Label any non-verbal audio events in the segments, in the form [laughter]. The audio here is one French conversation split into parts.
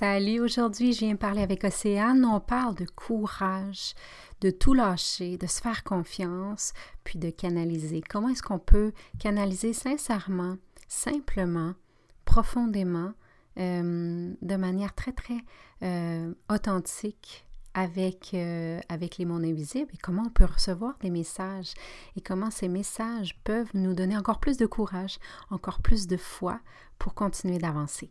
Salut, aujourd'hui je viens parler avec Océane. On parle de courage, de tout lâcher, de se faire confiance, puis de canaliser. Comment est-ce qu'on peut canaliser sincèrement, simplement, profondément, euh, de manière très très euh, authentique avec, euh, avec les mondes invisibles? Et comment on peut recevoir des messages? Et comment ces messages peuvent nous donner encore plus de courage, encore plus de foi pour continuer d'avancer?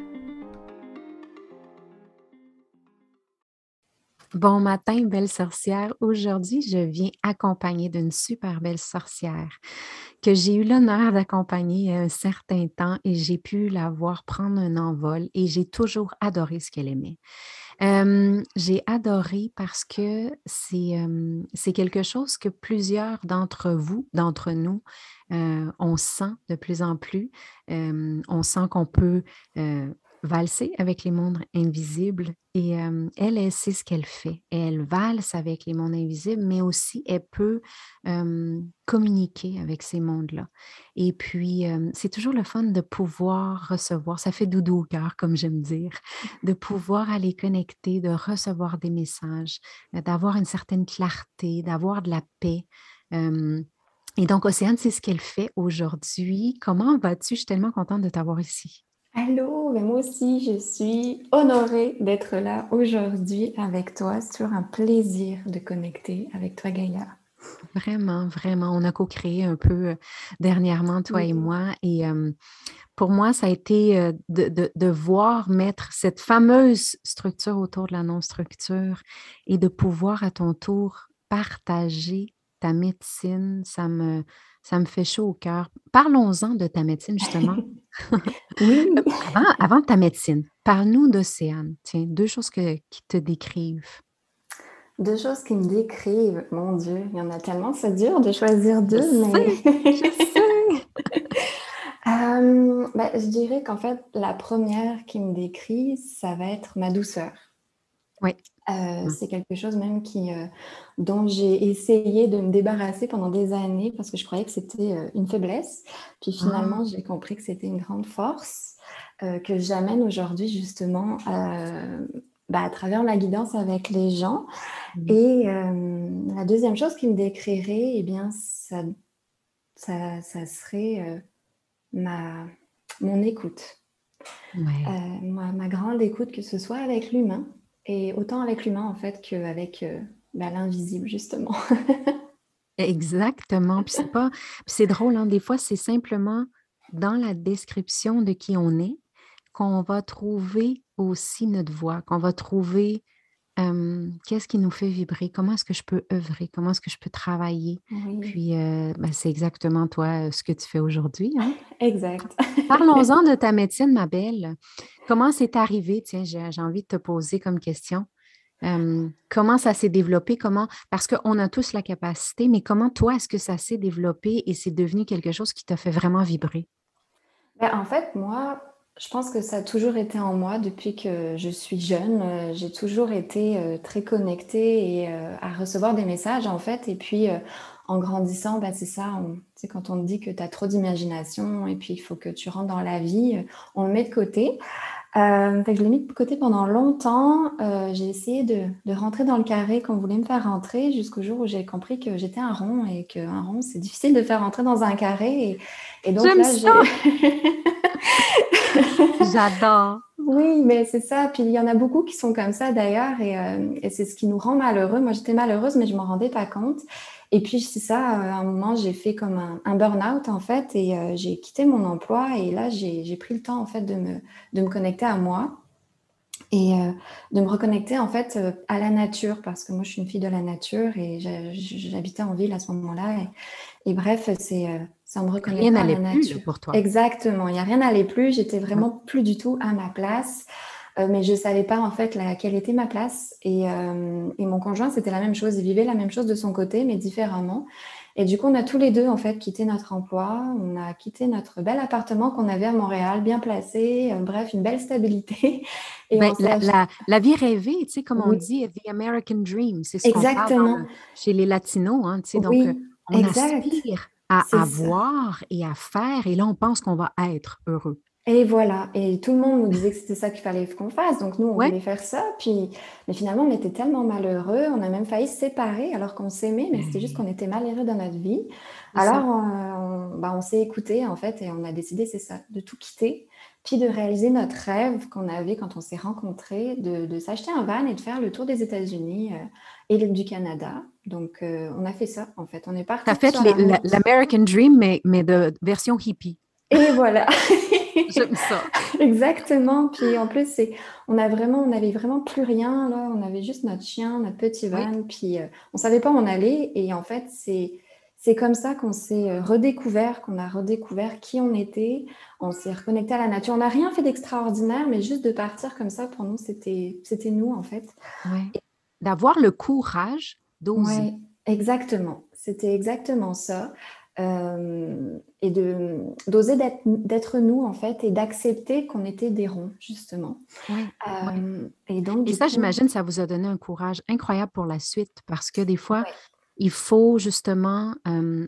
Bon matin, belle sorcière. Aujourd'hui, je viens accompagnée d'une super belle sorcière que j'ai eu l'honneur d'accompagner un certain temps et j'ai pu la voir prendre un envol et j'ai toujours adoré ce qu'elle aimait. j'ai adoré parce que c'est quelque chose que plusieurs d'entre vous, d'entre nous, on sent de plus en plus. on sent qu'on peut valser avec les mondes invisibles et elle, elle sait ce qu'elle fait. Elle valse avec les mondes invisibles, mais aussi elle peut communiquer avec ces mondes-là. Et puis, c'est toujours le fun de pouvoir recevoir, ça fait doudou au cœur, comme j'aime dire, de pouvoir aller connecter, de recevoir des messages, d'avoir une certaine clarté, d'avoir de la paix. et donc, Océane, c'est ce qu'elle fait aujourd'hui. Comment vas-tu? Je suis tellement contente de t'avoir ici. Allô, mais moi aussi, je suis honorée d'être là aujourd'hui avec toi. C'est toujours un plaisir de connecter avec toi, Gaïa. Vraiment, vraiment. On a co-créé un peu euh, dernièrement, toi et moi. Et pour moi, ça a été euh, de, voir mettre cette fameuse structure autour de la non-structure et de pouvoir à ton tour partager ta médecine. Ça me, ça me fait chaud au cœur. Parlons-en de ta médecine, justement. [laughs] oui. [laughs] avant, ta médecine, parle-nous d'Océane. Tiens, deux choses qui te décrivent. Deux choses qui me décrivent. Mon Dieu, il y en a tellement, c'est dur de choisir deux, je mais. je sais. [laughs] Euh, ben, je dirais qu'en fait, la première qui me décrit, ça va être ma douceur. Oui. Euh, mmh. C'est quelque chose même qui, euh, dont j'ai essayé de me débarrasser pendant des années parce que je croyais que c'était euh, une faiblesse. Puis finalement, ah. j'ai compris que c'était une grande force que j'amène aujourd'hui justement bah, à travers la guidance avec les gens. Mmh. Et la deuxième chose qui me décrirait, eh bien, ça, ça, ça serait ma, mon écoute. ma, ma grande écoute, que ce soit avec l'humain, et autant avec l'humain, en fait, qu'avec euh, bah, l'invisible, justement. [laughs] Exactement. Puis c'est drôle, hein, des fois, c'est simplement dans la description de qui on est qu'on va trouver aussi notre voix, qu'on va trouver qu'est-ce qui nous fait vibrer, comment est-ce que je peux œuvrer, comment est-ce que je peux travailler? Puis ben, c'est exactement toi ce que tu fais aujourd'hui. Hein. [laughs] Exact. [laughs] Parlons-en de ta médecine, ma belle. Comment c'est arrivé? Tiens, j'ai envie de te poser comme question. comment ça s'est développé? Comment Parce qu'on a tous la capacité, mais comment toi, est-ce que ça s'est développé et c'est devenu quelque chose qui t'a fait vraiment vibrer? Ben, en fait, moi, je pense que ça a toujours été en moi depuis que je suis jeune. Euh, j'ai toujours été euh, très connectée et euh, à recevoir des messages en fait. Et puis en grandissant, bah, c'est ça, c'est quand on te dit que tu as trop d'imagination et puis il faut que tu rentres dans la vie, on le met de côté. Euh, je l'ai mis de côté pendant longtemps. Euh, j'ai essayé de, de, rentrer dans le carré qu'on voulait me faire rentrer jusqu'au jour où j'ai compris que j'étais un rond et qu'un rond, c'est difficile de faire rentrer dans un carré. Et, et donc là, j'ai... [laughs] J'adore. Oui, mais c'est ça. Puis il y en a beaucoup qui sont comme ça d'ailleurs, et, euh, et c'est ce qui nous rend malheureux. Moi, j'étais malheureuse, mais je m'en rendais pas compte. Et puis, c'est ça, à un moment, j'ai fait comme un, burn-out, en fait, et euh, j'ai quitté mon emploi. Et là, j'ai pris le temps, en fait, de me, de me connecter à moi et euh, de me reconnecter, en fait, euh, à la nature, parce que moi, je suis une fille de la nature et j'habitais en ville à ce moment-là. Et, bref, c'est ça me reconnecter à la nature. Plus pour toi. Exactement, il n'y a rien n'allait plus. J'étais vraiment plus du tout à ma place. Euh, mais je ne savais pas en fait quelle était ma place. Euh, et, mon conjoint, c'était la même chose. Il vivait la même chose de son côté, mais différemment. Et du coup, on a tous les deux en fait quitté notre emploi. On a quitté notre bel appartement qu'on avait à Montréal, bien placé. Euh, bref, une belle stabilité. [laughs] Et ben, la, vie rêvée, tu sais, comme on dit, the American dream, c'est ce qu'on parle chez les Latinos. Hein, tu sais, donc, on aspire à avoir et à faire. Et là, on pense qu'on va être heureux. Et voilà, et tout le monde nous disait que c'était ça qu'il fallait qu'on fasse, donc nous on voulait faire ça, puis mais finalement on était tellement malheureux, on a même failli se séparer alors qu'on s'aimait, mais c'était juste qu'on était malheureux dans notre vie. Alors on, bah, on s'est écouté en fait et on a décidé c'est ça, de tout quitter, puis de réaliser notre rêve qu'on avait quand on s'est rencontrés, de, de s'acheter un van et de faire le tour des États-Unis euh, et du Canada. Donc euh, on a fait ça en fait, on est parti. Tu as fait l'American Dream mais, mais de version hippie. Et voilà. [laughs] [laughs] J'aime ça. Exactement. Puis en plus, c'est, on a vraiment, on n'avait vraiment plus rien là. On avait juste notre chien, notre petit van. Puis euh, on savait pas où on allait. Et en fait, c'est c'est comme ça qu'on s'est euh, redécouvert, qu'on a redécouvert qui on était. On s'est reconnecté à la nature. On n'a rien fait d'extraordinaire, mais juste de partir comme ça, pour nous, c'était, c'était nous, en fait. D'avoir le courage d'oser. exactement. C'était exactement ça. Euh, et de d'oser d'être nous en fait et d'accepter qu'on était des ronds justement. Euh, et donc et ça, j'imagine, ça vous a donné un courage incroyable pour la suite parce que des fois, il faut justement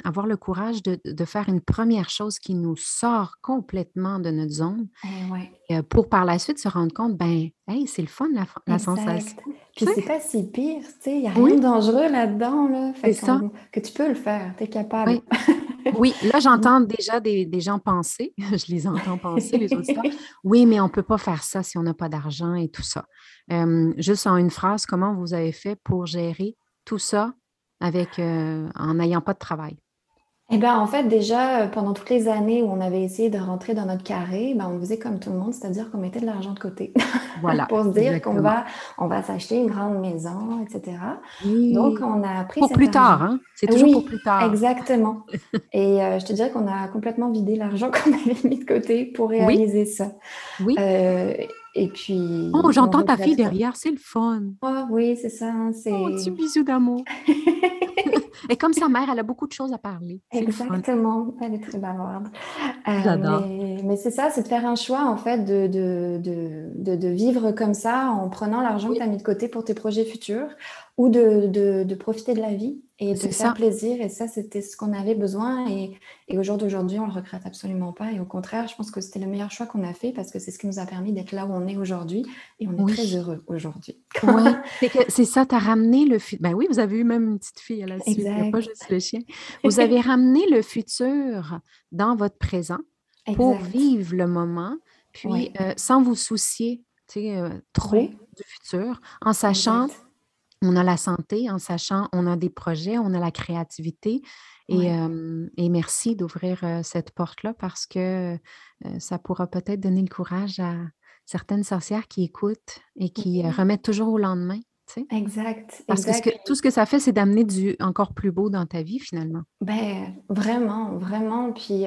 avoir le courage de, de, faire une première chose qui nous sort complètement de notre zone eh pour par la suite se rendre compte, ben, hey, c'est le fun la, la sensation. Puis c'est pas si pire, tu sais, il n'y a rien de dangereux là-dedans. Là, ça. Que tu peux le faire, tu es capable. Oui. là [laughs] j'entends déjà des, des, gens penser, [laughs] je les entends penser, les autres. [laughs] Oui, mais on ne peut pas faire ça si on n'a pas d'argent et tout ça. juste en une phrase, comment vous avez fait pour gérer tout ça avec, euh, en n'ayant pas de travail? Eh bien, en fait, déjà, euh, pendant toutes les années où on avait essayé de rentrer dans notre carré, ben, on faisait comme tout le monde, c'est-à-dire qu'on mettait de l'argent de côté. [laughs] Voilà. pour se dire qu'on va, on va s'acheter une grande maison, etc. Donc, on a pris Pour plus tard, hein? C'est toujours pour plus tard. Exactement. [laughs] Et euh, je te dirais qu'on a complètement vidé l'argent [laughs] qu'on avait mis de côté pour réaliser ça. Oui. Et puis. Oh, j'entends ta fille derrière, c'est le fun. Oh, oui, c'est ça. Hein, oh, petit bisou d'amour. [laughs] Et comme sa mère, elle a beaucoup de choses à parler. Exactement, elle est très bavarde. Euh, mais, c'est ça, c'est de faire un choix en fait de, de, de, vivre comme ça en prenant l'argent que tu as mis de côté pour tes projets futurs ou de, profiter de la vie et de faire plaisir. Et ça, c'était ce qu'on avait besoin. Et, et au jour d'aujourd'hui, on le regrette absolument pas. Et au contraire, je pense que c'était le meilleur choix qu'on a fait parce que c'est ce qui nous a permis d'être là où on est aujourd'hui. Et on est très heureux aujourd'hui. [laughs] c'est ça, tu as ramené le futur. Ben oui, vous avez eu même une petite fille à la suite, pas juste le chien. [laughs] Vous avez ramené le futur dans votre présent pour vivre le moment, puis euh, sans vous soucier euh, trop du futur, en sachant on a la santé en sachant on a des projets, on a la créativité. Et, et merci d'ouvrir cette porte-là parce que ça pourra peut-être donner le courage à certaines sorcières qui écoutent et qui remettent toujours au lendemain. Exact. Parce que, tout ce que ça fait, c'est d'amener du encore plus beau dans ta vie finalement. Ben, vraiment, vraiment. Puis,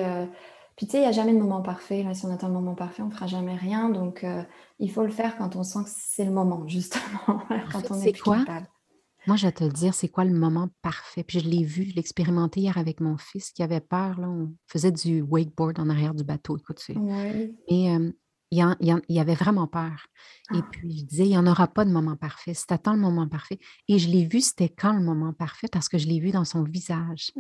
puis tu sais, il n'y a jamais de moment parfait. Là, si on attend un moment parfait, on ne fera jamais rien. Donc, il faut le faire quand on sent que c'est le moment, [laughs] justement. quand on est, quoi? Moi, je vais te le dire, c'est quoi le moment parfait? Puis je l'ai vu, je l'ai expérimenté hier avec mon fils qui avait peur. Là. On faisait du wakeboard en arrière du bateau. Écoute. Et il, y avait vraiment peur. Et ah. puis, je disais, il n'y en aura pas de moment parfait. Si tu attends le moment parfait. Et je l'ai vu, c'était quand le moment parfait? Parce que je l'ai vu dans son visage.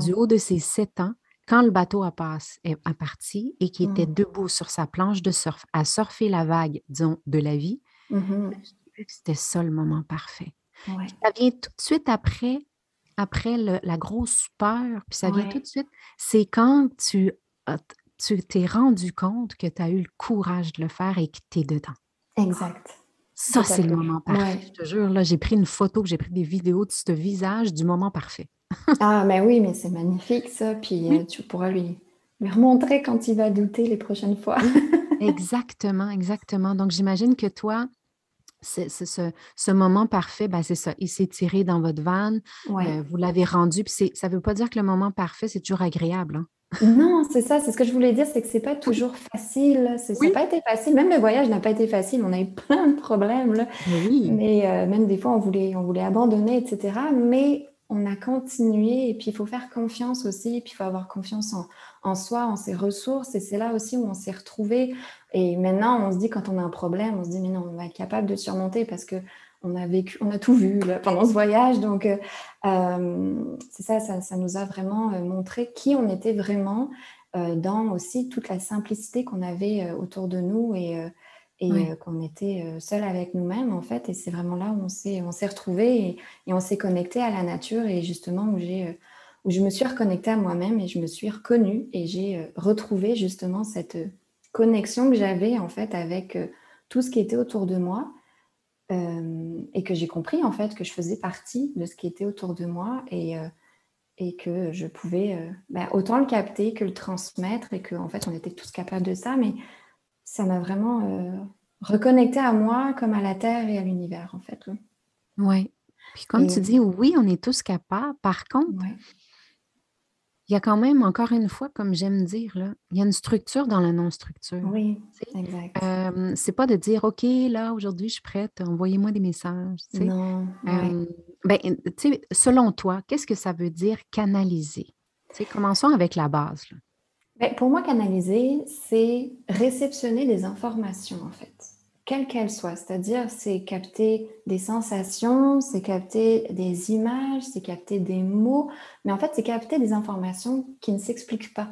Du haut de ses sept ans, quand le bateau a, passe, parti et qui était mmh. debout sur sa planche de surf, à surfer la vague, disons, de la vie, mmh c'était ça le moment parfait. Ça vient tout de suite après, après la grosse peur, puis ça vient tout de suite. C'est quand tu tu t'es rendu compte que tu as eu le courage de le faire et que tu es dedans. Exact. Ça, c'est le moment parfait. Je te jure, là, j'ai pris une photo, j'ai pris des vidéos de ce visage du moment parfait. [laughs] ah, mais oui, mais c'est magnifique ça. Puis euh, tu pourras lui, lui remontrer quand il va douter les prochaines fois. [laughs] exactement, exactement. Donc, j'imagine que toi, c'est, ce, ce, moment parfait, ben c'est ça. Il s'est tiré dans votre van, euh, vous l'avez rendu. Puis ça ne veut pas dire que le moment parfait, c'est toujours agréable. Hein. Non, c'est ça, c'est ce que je voulais dire, c'est que c'est pas toujours facile. Ça n'a pas été facile. Même le voyage n'a pas été facile. On a eu plein de problèmes. Là. Mais euh, même des fois, on voulait, on voulait abandonner, etc. Mais on a continué. Et puis, il faut faire confiance aussi. Et puis, il faut avoir confiance en, en soi, en ses ressources. Et c'est là aussi où on s'est retrouvé. Et maintenant, on se dit, quand on a un problème, on se dit, mais non, on va être capable de surmonter parce que on a vécu, on a tout vu pendant ce voyage. Donc, euh, euh, c'est ça, ça, nous a vraiment euh, montré qui on était vraiment dans aussi toute la simplicité qu'on avait autour de nous et, et qu'on était seul avec nous-mêmes, en fait. Et c'est vraiment là où on s'est, on s'est retrouvés et, et, on s'est connecté à la nature et justement où, j'ai, où je me suis reconnectée à moi-même et je me suis reconnue et j'ai retrouvé justement cette connexion que j'avais en fait avec tout ce qui était autour de moi euh, et que j'ai compris en fait que je faisais partie de ce qui était autour de moi et, euh, et que je pouvais euh, bah, autant le capter que le transmettre et qu'en en fait on était tous capables de ça, mais ça m'a vraiment reconnecté à moi comme à la terre et à l'univers en fait. Oui. Puis comme tu dis, oui, on est tous capables. Par contre, il y a quand même, encore une fois, comme j'aime dire, là, il y a une structure dans la non-structure. Oui, exact. Euh, c'est pas de dire, OK, là, aujourd'hui, je suis prête, envoyez-moi des messages. Non. Euh, ben, selon toi, qu'est-ce que ça veut dire canaliser? commençons avec la base. Ben, pour moi, canaliser, c'est réceptionner des informations, en fait quelle qu'elle soit. C'est-à-dire, c'est capter des sensations, c'est capter des images, c'est capter des mots, mais en fait, c'est capter des informations qui ne s'expliquent pas.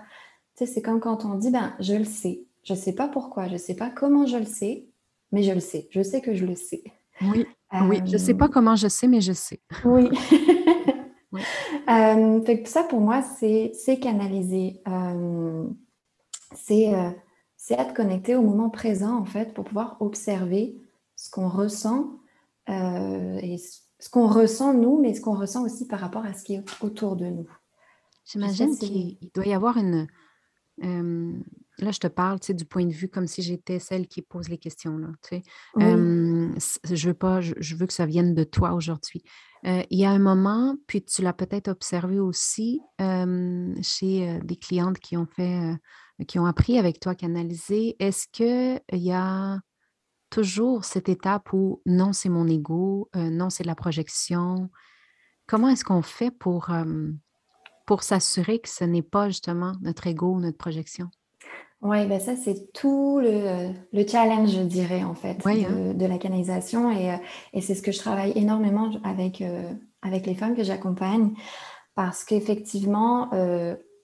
Tu sais, c'est comme quand on dit, ben, je le sais. Je ne sais pas pourquoi, je ne sais pas comment je le sais, mais je le sais. Je sais que je le sais. Oui, oui. je ne sais pas euh, comment je sais, mais je sais. [laughs] [laughs] Oui. Euh, fait que ça, pour moi, c'est canaliser. Euh, c'est c'est être connecté au moment présent, en fait, pour pouvoir observer ce qu'on ressent euh, et ce qu'on ressent nous, mais ce qu'on ressent aussi par rapport à ce qui est autour de nous. J'imagine qu'il doit y avoir une. Euh, là, je te parle du point de vue comme si j'étais celle qui pose les questions. Là, euh, je, veux pas, je, veux que ça vienne de toi aujourd'hui. il y a un moment, puis tu l'as peut-être observé aussi chez des clientes qui ont fait qui ont appris avec toi à canaliser, est-ce qu'il y a toujours cette étape où non, c'est mon ego, euh, non, c'est la projection? Comment est-ce qu'on fait pour, pour s'assurer que ce n'est pas justement notre ego ou notre projection? Oui, ben ça, c'est tout le, le, challenge, je dirais, en fait, hein. de, la canalisation. Et, euh, et c'est ce que je travaille énormément avec, euh, avec les femmes que j'accompagne. Parce qu'effectivement,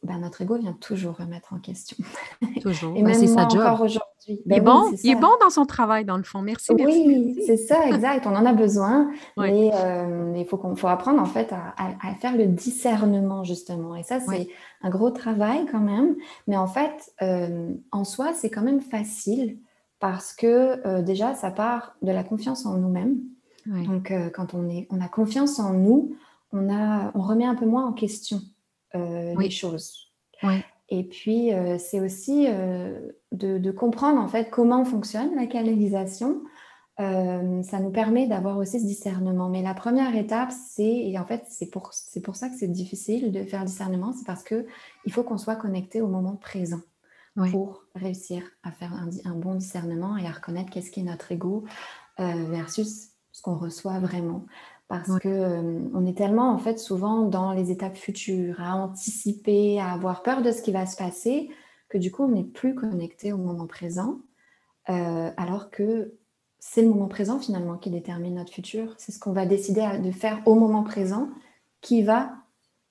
ben, notre ego vient toujours remettre en question. [laughs] Toujours. Et ben, c'est sa job. Encore aujourd'hui. il, ben est bon, il est bon dans son travail, dans le fond. Merci. merci oui, c'est ça, [laughs] exact. On en a besoin. Mais euh, il faut, qu'on, faut apprendre en fait à, à, faire le discernement, justement. Et ça, c'est un gros travail quand même. Mais en fait, euh, en soi, c'est quand même facile parce que euh, déjà, ça part de la confiance en nous-mêmes. Donc, quand on, est, on a confiance en nous, on, a, on remet un peu moins en question euh, les choses. Et puis, euh, c'est aussi euh, de, comprendre en fait comment fonctionne la canalisation. ça nous permet d'avoir aussi ce discernement. Mais la première étape, c'est, et en fait, c'est pour, c'est pour ça que c'est difficile de faire le discernement, c'est parce qu'il faut qu'on soit connecté au moment présent pour réussir à faire un, un, bon discernement et à reconnaître qu'est-ce qui est notre ego versus ce qu'on reçoit vraiment parce qu'on que euh, on est tellement en fait souvent dans les étapes futures, à anticiper, à avoir peur de ce qui va se passer, que du coup on n'est plus connecté au moment présent, euh, alors que c'est le moment présent finalement qui détermine notre futur. C'est ce qu'on va décider de faire au moment présent qui va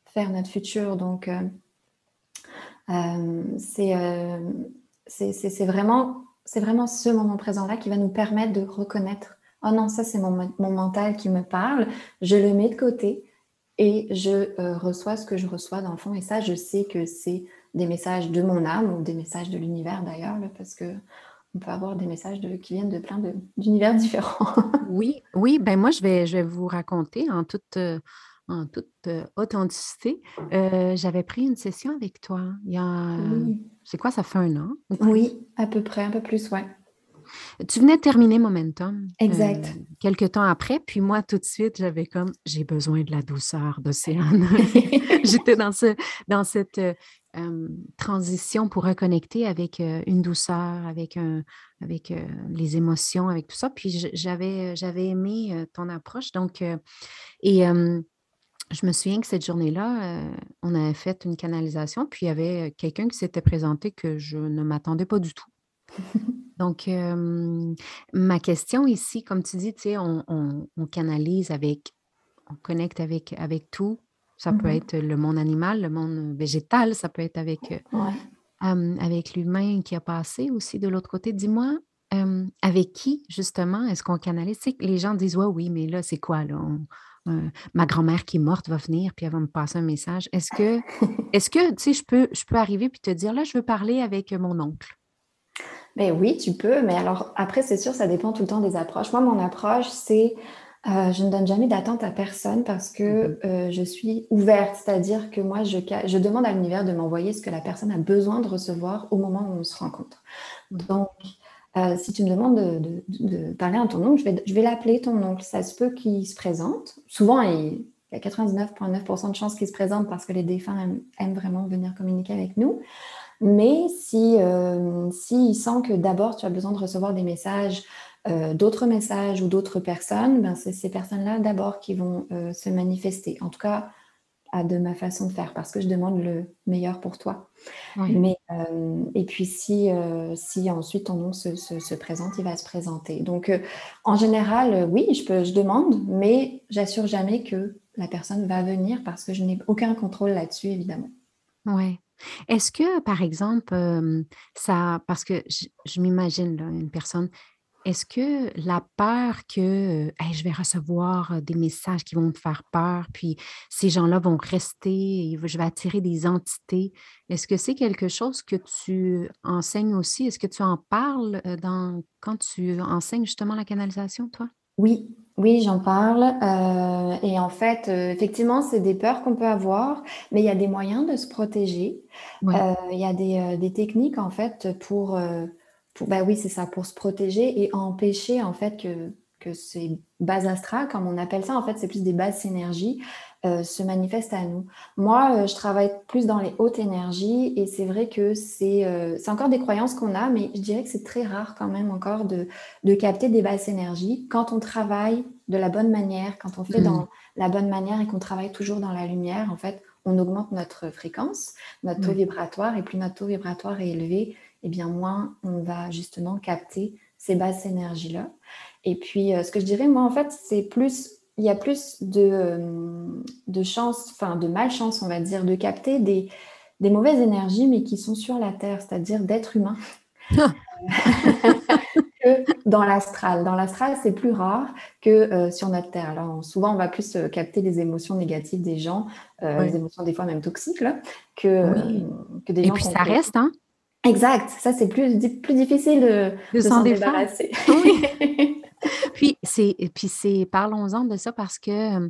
faire notre futur. Donc euh, c'est c'est vraiment, vraiment ce moment présent-là qui va nous permettre de reconnaître, oh non, ça c'est mon, mon, mental qui me parle, je le mets de côté et je reçois ce que je reçois dans le fond. Et ça, je sais que c'est des messages de mon âme ou des messages de l'univers d'ailleurs, parce que on peut avoir des messages de, qui viennent de plein d'univers [laughs] différents. oui, oui, ben moi je vais, je vais vous raconter en toute, en toute authenticité. Euh, j'avais pris une session avec toi il y a, c'est quoi, ça fait un an? Oui, à peu près, un peu plus, ouais. Tu venais de terminer Momentum. Exact. Euh, quelques temps après, puis moi, tout de suite, j'avais comme, j'ai besoin de la douceur d'Océane. [laughs] J'étais dans, ce, dans cette euh, transition pour reconnecter avec euh, une douceur, avec, un, avec les émotions, avec tout ça. Puis j'avais, j'avais aimé ton approche. Donc, et je me souviens que cette journée-là, on avait fait une canalisation, puis il y avait quelqu'un qui s'était présenté que je ne m'attendais pas du tout. [laughs] Donc, ma question ici, comme tu dis, tu sais, on, canalise avec, on connecte avec, avec tout. Ça peut mmh être le monde animal, le monde végétal, ça peut être avec, avec l'humain qui a passé aussi de l'autre côté. Dis-moi, avec qui, justement, est-ce qu'on canalise? Les gens disent, ouais, oui, mais là, c'est quoi, là? ma grand-mère qui est morte va venir, puis elle va me passer un message. Est-ce que, est-ce que, tu sais, je peux, je peux arriver puis te dire, là, je veux parler avec mon oncle? Mais oui, tu peux, mais alors après, c'est sûr, ça dépend tout le temps des approches. Moi, mon approche, c'est euh, je ne donne jamais d'attente à personne parce que mhm. euh, je suis ouverte, c'est-à-dire que moi, je, je demande à l'univers de m'envoyer ce que la personne a besoin de recevoir au moment où on se rencontre. Mhm. Donc, euh, si tu me demandes de, parler à ton oncle, je vais, je vais l'appeler ton oncle. Ça se peut qu'il se présente. Souvent, il, y a 99,9% de chances qu'il se présente parce que les défunts aiment vraiment venir communiquer avec nous. Mais si, euh, si il sent que d'abord tu as besoin de recevoir des messages, euh, d'autres messages ou d'autres personnes, ben c'est ces personnes-là d'abord qui vont euh, se manifester. En tout cas, à de ma façon de faire, parce que je demande le meilleur pour toi. Mais, et puis si, si ensuite ton nom se, se, présente, il va se présenter. Donc en général, oui, je, peux, je demande, mais j'assure jamais que la personne va venir parce que je n'ai aucun contrôle là-dessus, évidemment. Oui. Est-ce que, par exemple, ça, parce que je, m'imagine une personne, est-ce que la peur que je vais recevoir des messages qui vont me faire peur, puis ces gens-là vont rester, je vais attirer des entités, est-ce que c'est quelque chose que tu enseignes aussi? Est-ce que tu en parles quand tu enseignes justement la canalisation, toi? Oui, oui, j'en parle. Euh, et en fait, euh, effectivement, c'est des peurs qu'on peut avoir, mais il y a des moyens de se protéger. Euh, il y a des, techniques, en fait, pour, pour bah oui, c'est ça, pour se protéger et empêcher, en fait, que, que ces bases astrales, comme on appelle ça, en fait, c'est plus des bases énergies, euh, se manifeste à nous. Moi, euh, je travaille plus dans les hautes énergies et c'est vrai que euh, c'est encore des croyances qu'on a, mais je dirais que c'est très rare quand même encore de, de, capter des basses énergies quand on travaille de la bonne manière, quand on fait dans mmh. la bonne manière et qu'on travaille toujours dans la lumière. En fait, on augmente notre fréquence, notre taux vibratoire et plus notre taux vibratoire est élevé, et eh bien moins on va justement capter ces basses énergies-là. Et puis, ce que je dirais, moi, en fait, c'est plus il y a plus de, euh, de chance, enfin de malchance, on va dire, de capter des, des mauvaises énergies, mais qui sont sur la Terre, c'est-à-dire d'êtres humains. [laughs] que dans l'astral. Dans l'astral, c'est plus rare que euh, sur notre Terre. Alors, souvent, on va plus euh, capter les émotions négatives des gens, les émotions des fois même toxiques, que, que des gens. Et puis, ça reste, hein? Exact. Ça, c'est plus, plus difficile de, de s'en débarrasser. Oui. [laughs] puis c'est puis c'est parlons-en de ça parce que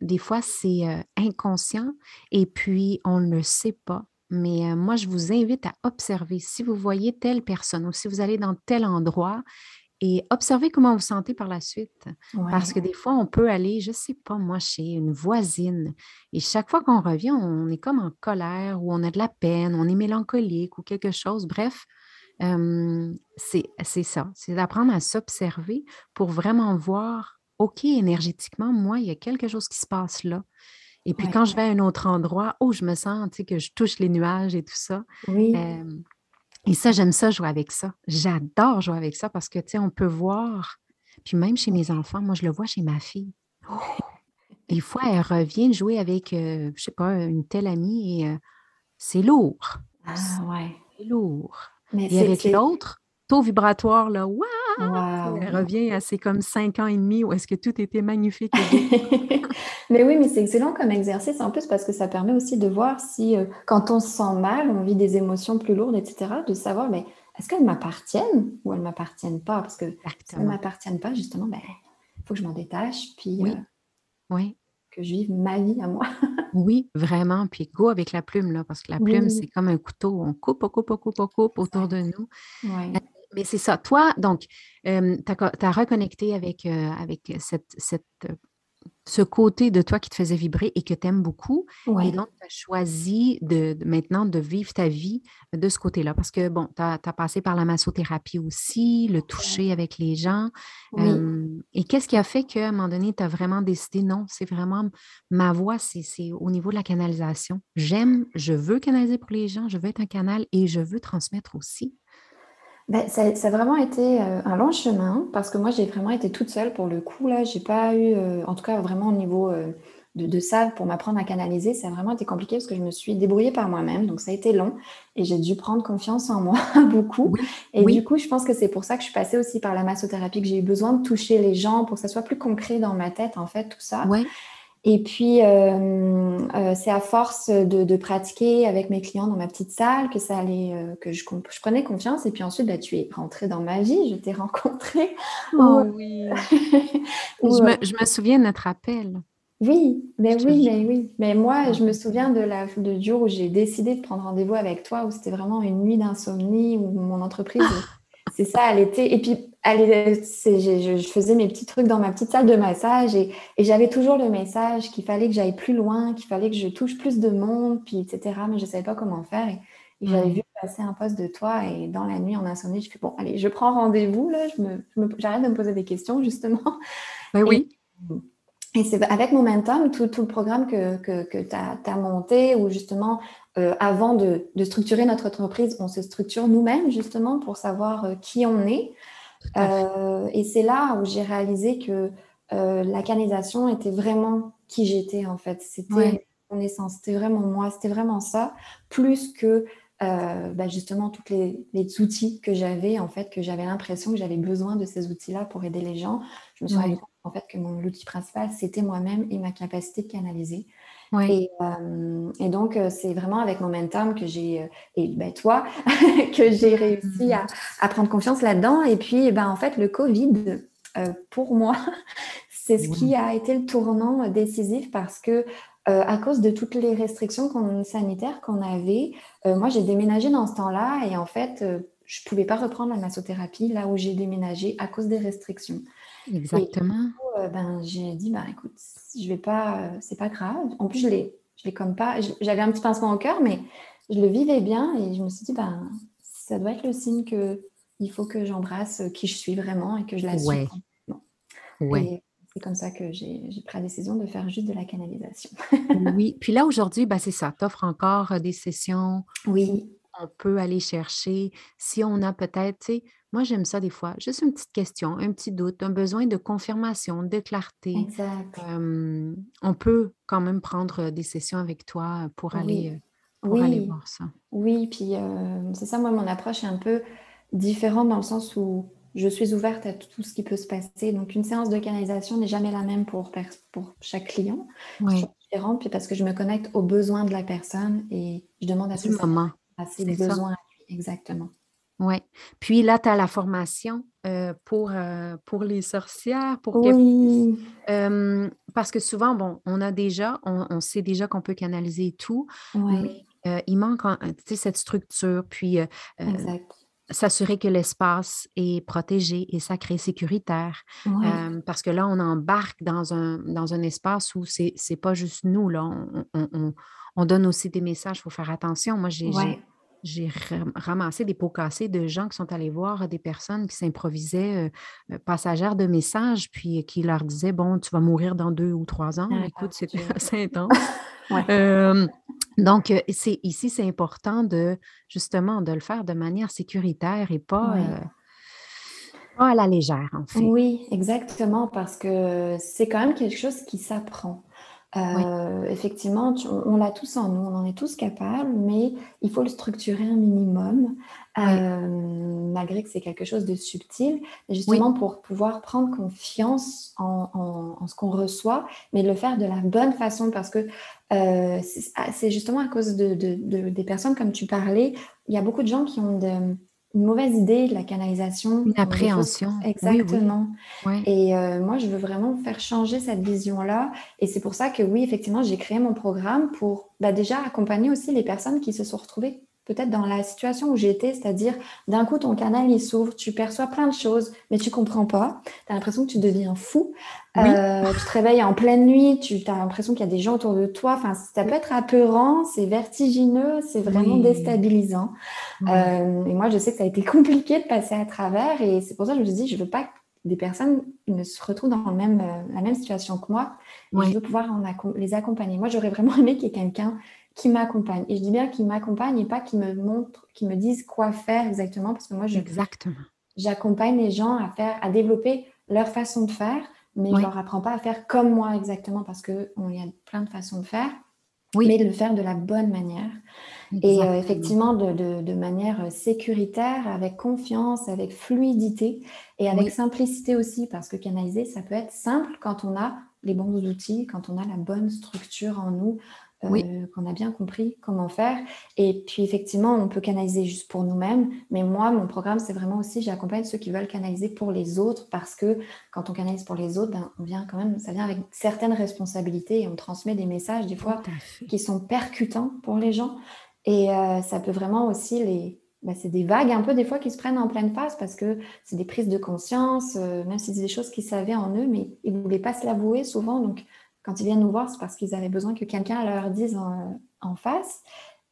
des fois c'est inconscient et puis on ne le sait pas. Mais moi, je vous invite à observer si vous voyez telle personne ou si vous allez dans tel endroit et observez comment vous sentez par la suite. Parce que des fois, on peut aller, je ne sais pas, moi, chez une voisine. Et chaque fois qu'on revient, on est comme en colère ou on a de la peine, on est mélancolique ou quelque chose. Bref, c'est ça, c'est d'apprendre à s'observer pour vraiment voir, OK, énergétiquement, moi, il y a quelque chose qui se passe là. Et puis quand je vais à un autre endroit, oh, je me sens, tu sais, que je touche les nuages et tout ça. Oui. Et ça, j'aime ça, jouer avec ça. J'adore jouer avec ça parce que, tu sais, on peut voir, puis même chez mes enfants, moi, je le vois chez ma fille. Des fois, elle revient jouer avec, je ne sais pas, une telle amie et c'est lourd. Ah ouais. C'est lourd. Mais Et avec l'autre, taux vibratoire, là, waouh! Elle revient à c'est comme cinq ans et demi où est-ce que tout était magnifique. [laughs] mais oui, mais c'est excellent comme exercice en plus parce que ça permet aussi de voir si, euh, quand on se sent mal, on vit des émotions plus lourdes, etc., de savoir, mais est-ce qu'elles m'appartiennent ou elles ne m'appartiennent pas? Parce que si elles ne m'appartiennent pas, justement, ben, il faut que je m'en détache. Puis, oui. Euh, oui que je vive ma vie à moi. [laughs] oui, vraiment. Puis go avec la plume, là, parce que la plume, c'est comme un couteau. On coupe, on coupe, on coupe, on coupe autour de nous. Euh, mais c'est ça. Toi, donc, tu as, reconnecté avec, euh, avec cette, cette ce côté de toi qui te faisait vibrer et que tu aimes beaucoup. Et donc, tu as choisi de, maintenant de vivre ta vie de ce côté-là. Parce que, bon, tu as, passé par la massothérapie aussi, le toucher avec les gens. et qu'est-ce qui a fait qu'à un moment donné, tu as vraiment décidé, non, c'est vraiment ma voix, c'est au niveau de la canalisation. J'aime, je veux canaliser pour les gens, je veux être un canal et je veux transmettre aussi. Ben, ça, a vraiment été euh, un long chemin parce que moi, j'ai vraiment été toute seule pour le coup. Là, j'ai pas eu, euh, en tout cas, vraiment au niveau euh, de, ça pour m'apprendre à canaliser, ça a vraiment été compliqué parce que je me suis débrouillée par moi-même. Donc, ça a été long et j'ai dû prendre confiance en moi [laughs] beaucoup. Et du coup, je pense que c'est pour ça que je suis passée aussi par la massothérapie, que j'ai eu besoin de toucher les gens pour que ça soit plus concret dans ma tête, en fait, tout ça. Et puis, euh, euh, c'est à force de, pratiquer avec mes clients dans ma petite salle que ça allait, euh, que je, je, prenais confiance. Et puis ensuite, bah, tu es rentrée dans ma vie, je t'ai [laughs] rencontrée. Oh oui. [laughs] je, me, je, me, souviens de notre appel. Oui, mais oui, mais oui. Mais moi, je me souviens de la, de jour où j'ai décidé de prendre rendez-vous avec toi, où c'était vraiment une nuit d'insomnie, où mon entreprise c'est ça, elle était. Et puis, elle je, je, faisais mes petits trucs dans ma petite salle de massage et, j'avais toujours le message qu'il fallait que j'aille plus loin, qu'il fallait que je touche plus de monde, puis etc. Mais je ne savais pas comment faire. Et, j'avais vu passer un poste de toi et dans la nuit en insomnie, je fais bon, allez, je prends rendez-vous. Là, je me, j'arrête de me poser des questions justement. Ben oui. Et c'est avec Momentum, tout, tout le programme que, que, que tu as, as, monté, où justement, euh, avant de, de, structurer notre entreprise, on se structure nous-mêmes justement pour savoir euh, qui on est. Euh, et c'est là où j'ai réalisé que euh, la canalisation était vraiment qui j'étais en fait. C'était mon essence, c'était vraiment moi, c'était vraiment ça, plus que euh, bah, justement tous les, les, outils que j'avais, en fait, que j'avais l'impression que j'avais besoin de ces outils-là pour aider les gens. Je me suis rendu compte en fait que mon outil principal, c'était moi-même et ma capacité de canaliser. Et, euh, et, donc, euh, c'est vraiment avec Momentum que j'ai, euh, et ben, toi, [laughs] que j'ai réussi à, à, prendre confiance là-dedans. Et puis, ben, en fait, le Covid, pour moi, [laughs] c'est ce qui a été le tournant décisif parce que à cause de toutes les restrictions sanitaires qu'on avait, moi, j'ai déménagé dans ce temps-là et en fait, je ne pouvais pas reprendre la massothérapie là où j'ai déménagé à cause des restrictions. Exactement. Euh, ben, j'ai dit, bah, écoute, je vais pas, euh, c'est pas grave. En plus, je l'ai, je l'ai comme pas, j'avais un petit pincement au cœur, mais je le vivais bien et je me suis dit, ben, ça doit être le signe que il faut que j'embrasse qui je suis vraiment et que je l'assume. Ouais. ouais. C'est comme ça que j'ai pris la décision de faire juste de la canalisation. [laughs] oui, puis là aujourd'hui, ben, c'est ça, tu offres encore euh, des sessions. Oui. On peut aller chercher. Si on a peut-être, tu sais, moi, j'aime ça des fois. Juste une petite question, un petit doute, un besoin de confirmation, de clarté. Exact. on peut quand même prendre des sessions avec toi pour, aller, pour aller voir ça. Oui, puis c'est ça, moi, mon approche est un peu différente dans le sens où je suis ouverte à tout ce qui peut se passer. Donc, une séance de canalisation n'est jamais la même pour, pour chaque client. Oui. Je suis différente, puis parce que je me connecte aux besoins de la personne et je demande à, ce moment. à ses besoins. Exactement. Oui. Puis là, tu as la formation euh, pour, euh, pour les sorcières. Pour oui. parce que souvent, bon, on a déjà, on, sait déjà qu'on peut canaliser tout, mais euh, il manque cette structure, puis s'assurer que l'espace est protégé et sacré, sécuritaire. parce que là, on embarque dans un, dans un espace où c'est n'est pas juste nous, là. On, on, donne aussi des messages, il faut faire attention. Moi, j'ai j'ai ramassé des pots cassés de gens qui sont allés voir des personnes qui s'improvisaient euh, passagères de messages, puis qui leur disaient Bon, tu vas mourir dans deux ou trois ans. Écoute, c'était [laughs] assez intense. [laughs] donc, c'est, ici, c'est important de justement de le faire de manière sécuritaire et pas, pas à la légère, en fait. Oui, exactement, parce que c'est quand même quelque chose qui s'apprend. Euh, effectivement, on, l'a tous en nous, on en est tous capables, mais il faut le structurer un minimum, euh, malgré que c'est quelque chose de subtil, justement pour pouvoir prendre confiance en, ce qu'on reçoit, mais le faire de la bonne façon, parce que euh, ah, c'est justement à cause de, des personnes comme tu parlais, il y a beaucoup de gens qui ont de une mauvaise idée de la canalisation. Une appréhension. Exactement. Et euh, moi, je veux vraiment faire changer cette vision-là. Et c'est pour ça que oui, effectivement, j'ai créé mon programme pour bah, déjà accompagner aussi les personnes qui se sont retrouvées peut-être dans la situation où j'étais, c'est-à-dire d'un coup ton canal il s'ouvre, tu perçois plein de choses, mais tu comprends pas. Tu as l'impression que tu deviens fou. Euh, tu te réveilles en pleine nuit, tu as l'impression qu'il y a des gens autour de toi. Enfin, ça peut être apeurant, c'est vertigineux, c'est vraiment déstabilisant. Euh, et moi, je sais que ça a été [laughs] compliqué de passer à travers, et c'est pour ça que je me suis dit, je veux pas que des personnes ne se retrouvent dans le même, euh, la même situation que moi. Et Je veux pouvoir les accompagner. Moi, j'aurais vraiment [laughs] aimé qu'il y ait quelqu'un qui m'accompagne. Et je dis bien qui m'accompagne et pas qui me montre, qui me dise quoi faire exactement, parce que moi, je, exactement. j'accompagne les gens à faire, à développer leur façon de faire, mais je leur apprends pas à faire comme moi exactement, parce que il y a plein de façons de faire. Oui. mais de le faire de la bonne manière. Et euh, effectivement, de, de, manière sécuritaire, avec confiance, avec fluidité et avec simplicité aussi, parce que canaliser, ça peut être simple quand on a les bons outils, quand on a la bonne structure en nous, euh, qu'on a bien compris comment faire. Et puis effectivement, on peut canaliser juste pour nous-mêmes, mais moi, mon programme, c'est vraiment aussi, j'accompagne ceux qui veulent canaliser pour les autres, parce que quand on canalise pour les autres, ben, on vient quand même, ça vient avec certaines responsabilités et on transmet des messages des fois qui sont percutants pour les gens. Et euh, ça peut vraiment aussi les, ben, c'est des vagues un peu des fois qui se prennent en pleine face parce que c'est des prises de conscience, euh, même si c'est des choses qu'ils savaient en eux, mais ils ne voulaient pas se l'avouer souvent. Donc, quand ils viennent nous voir, c'est parce qu'ils avaient besoin que quelqu'un leur dise en, face.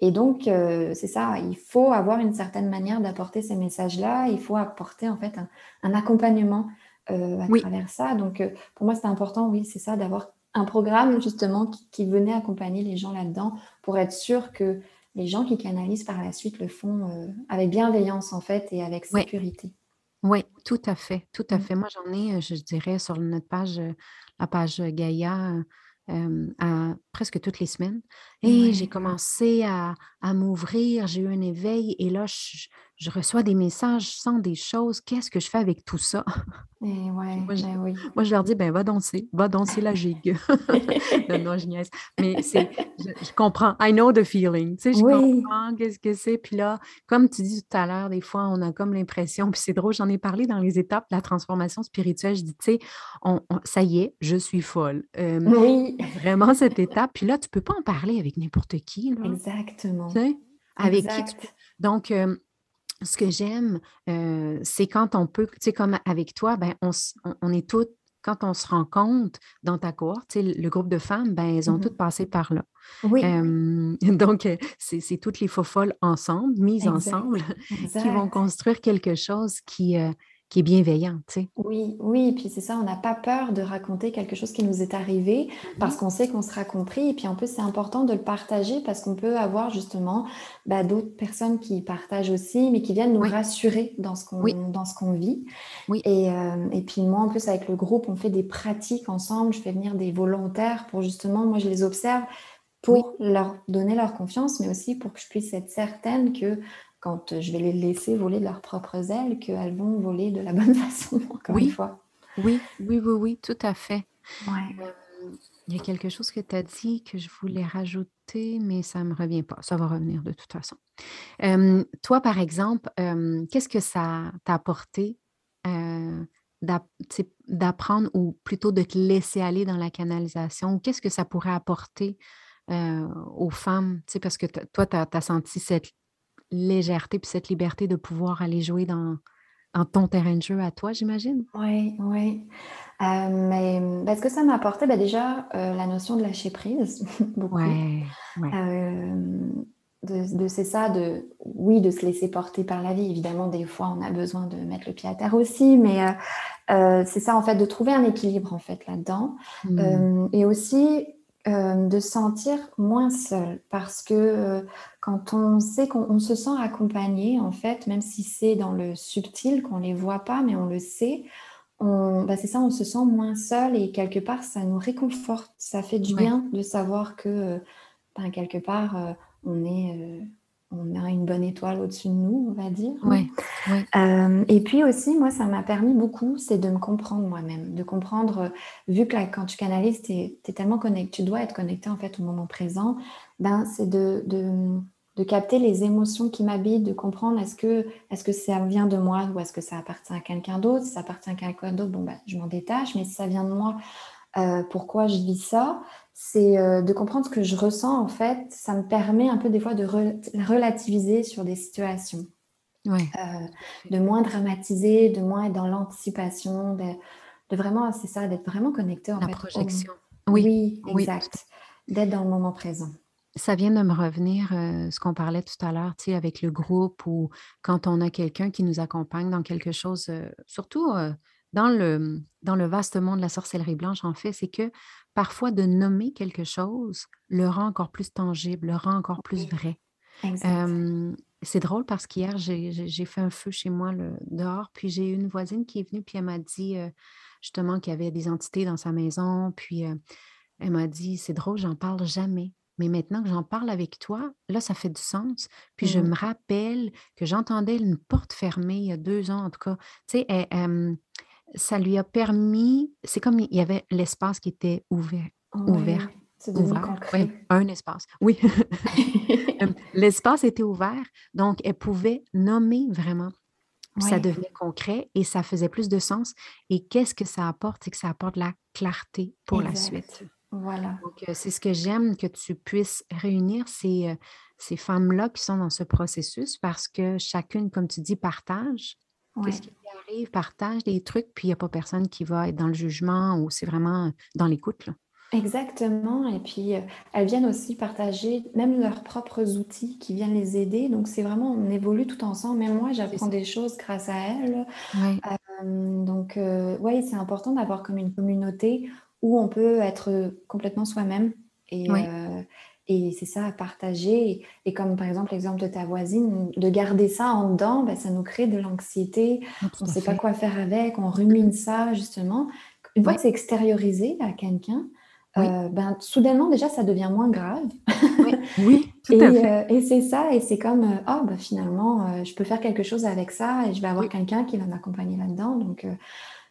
Et donc, euh, c'est ça, il faut avoir une certaine manière d'apporter ces messages-là. Il faut apporter en fait un, accompagnement euh, à travers ça. Donc, euh, pour moi, c'est important, oui, c'est ça, d'avoir un programme justement qui, venait accompagner les gens là-dedans pour être sûr que les gens qui canalisent par la suite le font avec bienveillance en fait et avec sécurité. Oui, tout à fait, tout à mmh. fait. Moi, j'en ai, je dirais, sur notre page, la page Gaïa, à presque toutes les semaines. Et j'ai commencé à, m'ouvrir, j'ai eu un éveil et là, je, reçois des messages, je sens des choses. Qu'est-ce que je fais avec tout ça? Et eh ouais, moi, je, ben oui. moi, je leur dis, ben va danser, va danser la gigue. [laughs] non, je niaise. Mais c'est, je, comprends, I know the feeling. Tu sais, je comprends qu'est-ce que c'est. Puis là, comme tu dis tout à l'heure, des fois, on a comme l'impression, puis c'est drôle, j'en ai parlé dans les étapes de la transformation spirituelle. Je dis, tu sais, on, ça y est, je suis folle. oui. Vraiment, cette étape. Puis là, tu ne peux pas en parler avec n'importe qui. Là. Exactement. Tu sais, avec qui Donc, ce que j'aime, c'est quand on peut, tu sais, comme avec toi, ben, on, on, est toutes, quand on se rend compte dans ta cohorte, le groupe de femmes, ben, elles ont mmh toutes passé par là. Oui. [laughs] donc, c'est toutes les faux folles ensemble, mises ensemble, [laughs] qui vont construire quelque chose qui, qui est bienveillant, tu sais. Oui, oui, et puis c'est ça, on n'a pas peur de raconter quelque chose qui nous est arrivé parce qu'on sait qu'on sera compris. Et puis en plus, c'est important de le partager parce qu'on peut avoir justement bah, d'autres personnes qui partagent aussi, mais qui viennent nous rassurer dans ce qu'on dans ce qu'on vit. Oui. Et, euh, et puis moi, en plus, avec le groupe, on fait des pratiques ensemble. Je fais venir des volontaires pour justement, moi, je les observe pour leur donner leur confiance, mais aussi pour que je puisse être certaine que quand je vais les laisser voler de leurs propres ailes, qu'elles vont voler de la bonne [laughs] façon, encore oui. une fois. Oui, oui, oui, oui, tout à fait. Euh, il y a quelque chose que tu as dit que je voulais rajouter, mais ça ne me revient pas. Ça va revenir de toute façon. Euh, toi, par exemple, euh, qu'est-ce que ça t'a apporté d'apprendre ou plutôt de te laisser aller dans la canalisation? Qu'est-ce que ça pourrait apporter aux femmes? Parce que toi, tu as, senti cette légèreté puis cette liberté de pouvoir aller jouer dans, ton terrain de jeu à toi, j'imagine? Oui, oui. Euh, mais parce que ça m'a apporté bah, déjà euh, la notion de lâcher prise, [laughs] beaucoup. Ouais, euh, de, c'est ça, de oui, de se laisser porter par la vie. Évidemment, des fois, on a besoin de mettre le pied à terre aussi, mais c'est ça en fait, de trouver un équilibre en fait là-dedans. Mmh. et aussi euh, de sentir moins seul parce que euh, quand on sait qu'on se sent accompagné, en fait, même si c'est dans le subtil, qu'on ne les voit pas, mais on le sait, on, bah, c'est ça, on se sent moins seul et quelque part, ça nous réconforte. Ça fait du bien de savoir que, ben, quelque part, on est on a une bonne étoile au-dessus de nous, on va dire. Oui. Euh, et puis aussi, moi, ça m'a permis beaucoup, c'est de me comprendre moi-même, de comprendre, euh, vu que là, quand tu canalises, tu es, tellement connecté, tu dois être connecté en fait au moment présent, ben, c'est de, de, capter les émotions qui m'habitent, de comprendre est-ce que, est que ça vient de moi ou est-ce que ça appartient à quelqu'un d'autre. Si ça appartient à quelqu'un d'autre, bon, ben, je m'en détache, mais si ça vient de moi, euh, pourquoi je vis ça? C'est euh, de comprendre ce que je ressens en fait. Ça me permet un peu des fois de relativiser sur des situations. Euh, de moins dramatiser, de moins être dans l'anticipation, de, vraiment, c'est ça, d'être vraiment connecté en La projection. Oui, exact. D'être dans le moment présent. Ça vient de me revenir, euh, ce qu'on parlait tout à l'heure, tu sais, avec le groupe ou quand on a quelqu'un qui nous accompagne dans quelque chose, surtout dans le, dans le vaste monde de la sorcellerie blanche, en fait, c'est que parfois de nommer quelque chose le rend encore plus tangible, le rend encore plus vrai. c'est drôle parce qu'hier, j'ai fait un feu chez moi le, dehors, puis j'ai une voisine qui est venue, puis elle m'a dit justement qu'il y avait des entités dans sa maison, puis elle m'a dit, c'est drôle, j'en parle jamais. Mais maintenant que j'en parle avec toi, là, ça fait du sens. Puis je me rappelle que j'entendais une porte fermée il y a deux ans, en tout cas. Tu sais, elle, ça lui a permis, c'est comme il y avait l'espace qui était ouvert. ouvert. C'est ouvert. un espace. Oui. [laughs] l'espace était ouvert, donc elle pouvait nommer vraiment. Ça devenait concret et ça faisait plus de sens. Et qu'est-ce que ça apporte? C'est que ça apporte la clarté pour la suite. Voilà. Donc, euh, c'est ce que j'aime que tu puisses réunir ces, euh, ces femmes-là qui sont dans ce processus parce que chacune, comme tu dis, partage. Qu'est-ce qui arrive, partage des trucs, puis il n'y a pas personne qui va être dans le jugement ou c'est vraiment dans l'écoute. Exactement. Et puis, euh, elles viennent aussi partager même leurs propres outils qui viennent les aider. Donc, c'est vraiment, on évolue tout ensemble. Même moi, j'apprends des choses grâce à elles. Euh, donc, euh, oui, c'est important d'avoir comme une communauté où on peut être complètement soi-même et, et c'est ça, à partager. Et, comme par exemple l'exemple de ta voisine, de garder ça en dedans, ben, ça nous crée de l'anxiété. on ne sait pas quoi faire avec, on rumine ça justement. Une fois que c'est extériorisé à quelqu'un, euh, ben, soudainement déjà ça devient moins grave. [laughs] Oui, tout et, à fait. Euh, et c'est ça, et c'est comme, euh, oh, ben, finalement, je peux faire quelque chose avec ça et je vais avoir quelqu'un qui va m'accompagner là-dedans. Donc,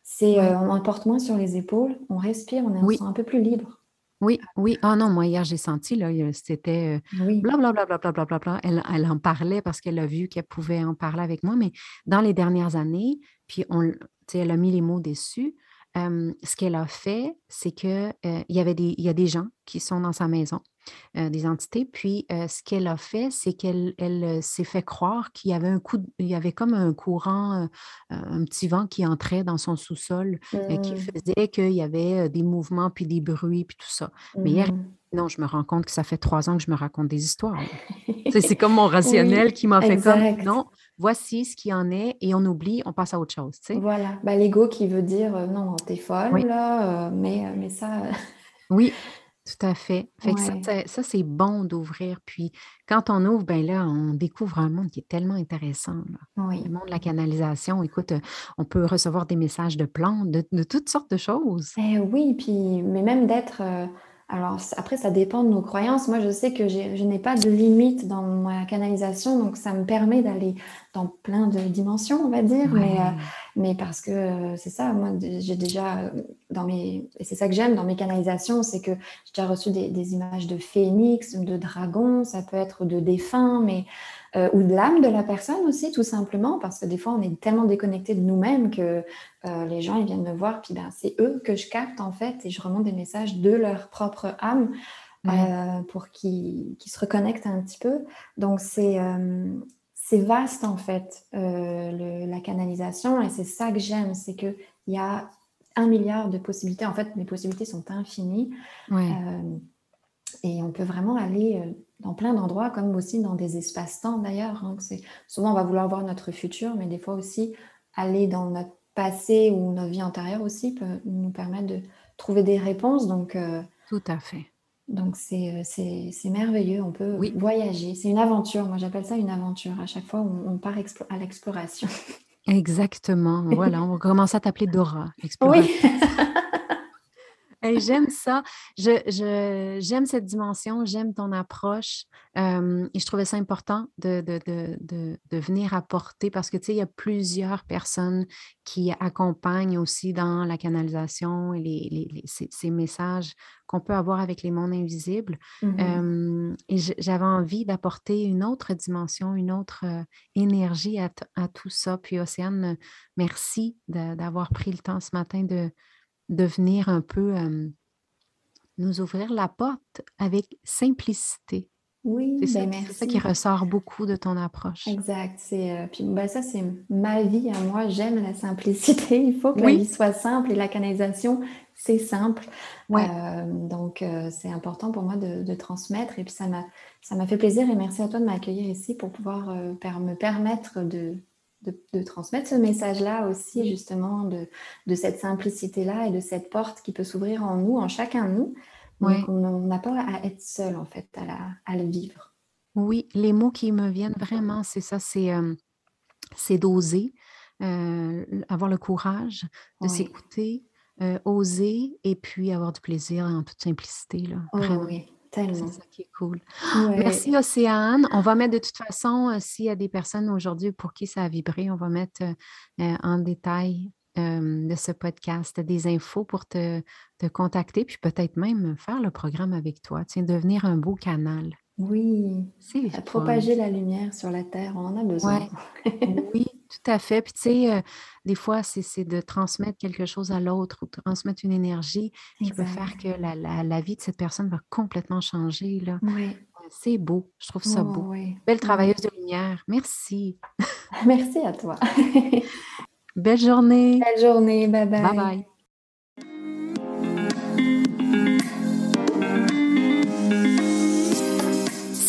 c'est, on en porte moins sur les épaules, on respire, on est un peu plus libre. Oui, oui. Ah non, moi, hier, j'ai senti, là, c'était blablabla, Elle, elle en parlait parce qu'elle a vu qu'elle pouvait en parler avec moi, mais dans les dernières années, puis on, elle a mis les mots dessus. ce qu'elle a fait, c'est qu'il y avait des, il y a des gens qui sont dans sa maison, des entités. Puis ce qu'elle a fait, c'est qu'elle elle, s'est fait croire qu'il y avait un coup, il y avait comme un courant, un petit vent qui entrait dans son sous-sol, qui mmh. faisait qu'il y avait des mouvements puis des bruits puis tout ça. Mais hier, mmh. non, je me rends compte que ça fait trois ans que je me raconte des histoires. [laughs] c'est comme mon rationnel qui m'a fait comme non, voici ce qu'il y en est et on oublie, on passe à autre chose. Voilà, bah, l'ego qui veut dire non, t'es folle, là, mais, mais ça. oui, tout à fait. ça, c'est bon d'ouvrir. Puis quand on ouvre, ben là, on découvre un monde qui est tellement intéressant. Le monde de la canalisation, écoute, on peut recevoir des messages de plantes, de, toutes sortes de choses. Eh oui, puis mais même d'être euh, alors après, ça dépend de nos croyances. Moi, je sais que je n'ai pas de limite dans ma canalisation, donc ça me permet d'aller dans plein de dimensions, on va dire. Mais, euh, mais parce que euh, c'est ça, moi, j'ai déjà euh, dans mes... Et c'est ça que j'aime dans mes canalisations, c'est que j'ai déjà reçu des, des, images de phénix, de dragons, ça peut être de défunts, mais euh, ou de l'âme de la personne aussi, tout simplement, parce que des fois, on est tellement déconnecté de nous-mêmes que euh, les gens, ils viennent me voir, puis ben, c'est eux que je capte, en fait, et je remonte des messages de leur propre âme euh, pour qu'ils se reconnectent un petit peu. Donc, c'est c'est vaste, en fait, la canalisation, et c'est ça que j'aime, c'est qu'il y a un milliard de possibilités. En fait, les possibilités sont infinies. et on peut vraiment aller dans plein d'endroits, comme aussi dans des espaces-temps d'ailleurs. Hein, souvent, on va vouloir voir notre futur, mais des fois aussi, aller dans notre passé ou notre vie antérieure aussi peut nous permettre de trouver des réponses. Donc, euh, Tout à fait. Donc, c'est, c'est, merveilleux. On peut voyager. C'est une aventure. Moi, j'appelle ça une aventure. À chaque fois, on, part à l'exploration. Exactement. Voilà, on va commencer à t'appeler Dora. [laughs] Oui. J'aime ça. Je, j'aime cette dimension, j'aime ton approche. et je trouvais ça important de, de, venir apporter parce que, tu sais, il y a plusieurs personnes qui accompagnent aussi dans la canalisation et les, ces, messages qu'on peut avoir avec les mondes invisibles. Mmh et j'avais envie d'apporter une autre dimension, une autre énergie à, à, tout ça. Puis, Océane, merci d'avoir pris le temps ce matin de de venir un peu nous ouvrir la porte avec simplicité. Oui, c'est ça, ben, ça, qui ressort beaucoup de ton approche. Exact. C'est, euh, puis ben, ça, c'est ma vie à moi. J'aime la simplicité. [laughs] Il faut que la vie soit simple et la canalisation, c'est simple. Euh, donc, euh, c'est important pour moi de, transmettre. Et puis, ça m'a, ça m'a fait plaisir et merci à toi de m'accueillir ici pour pouvoir me permettre de, de, transmettre ce message-là aussi, justement, de, cette simplicité-là et de cette porte qui peut s'ouvrir en nous, en chacun de nous. Donc, on n'a pas à être seul, en fait, à, la, à, le vivre. Oui, les mots qui me viennent vraiment, c'est ça, c'est euh, d'oser, euh, avoir le courage de s'écouter, euh, oser et puis avoir du plaisir en toute simplicité. Là, oh, oui. C'est ça qui est cool. Merci Océane. On va mettre de toute façon, euh, s'il y a des personnes aujourd'hui pour qui ça a vibré, on va mettre euh, euh, en détail de ce podcast des infos pour te, contacter, puis peut-être même faire le programme avec toi, tiens, devenir un beau canal. Oui, c'est propager la lumière sur la Terre, on en a besoin. oui, tout à fait. Puis, tu sais, euh, des fois, c'est de transmettre quelque chose à l'autre ou transmettre une énergie qui peut faire que la, vie de cette personne va complètement changer. Là. Oui. C'est beau. Je trouve ça beau. Belle travailleuse de lumière. Merci. [laughs] Merci à toi. Belle journée. Belle journée. Bye bye. Bye bye.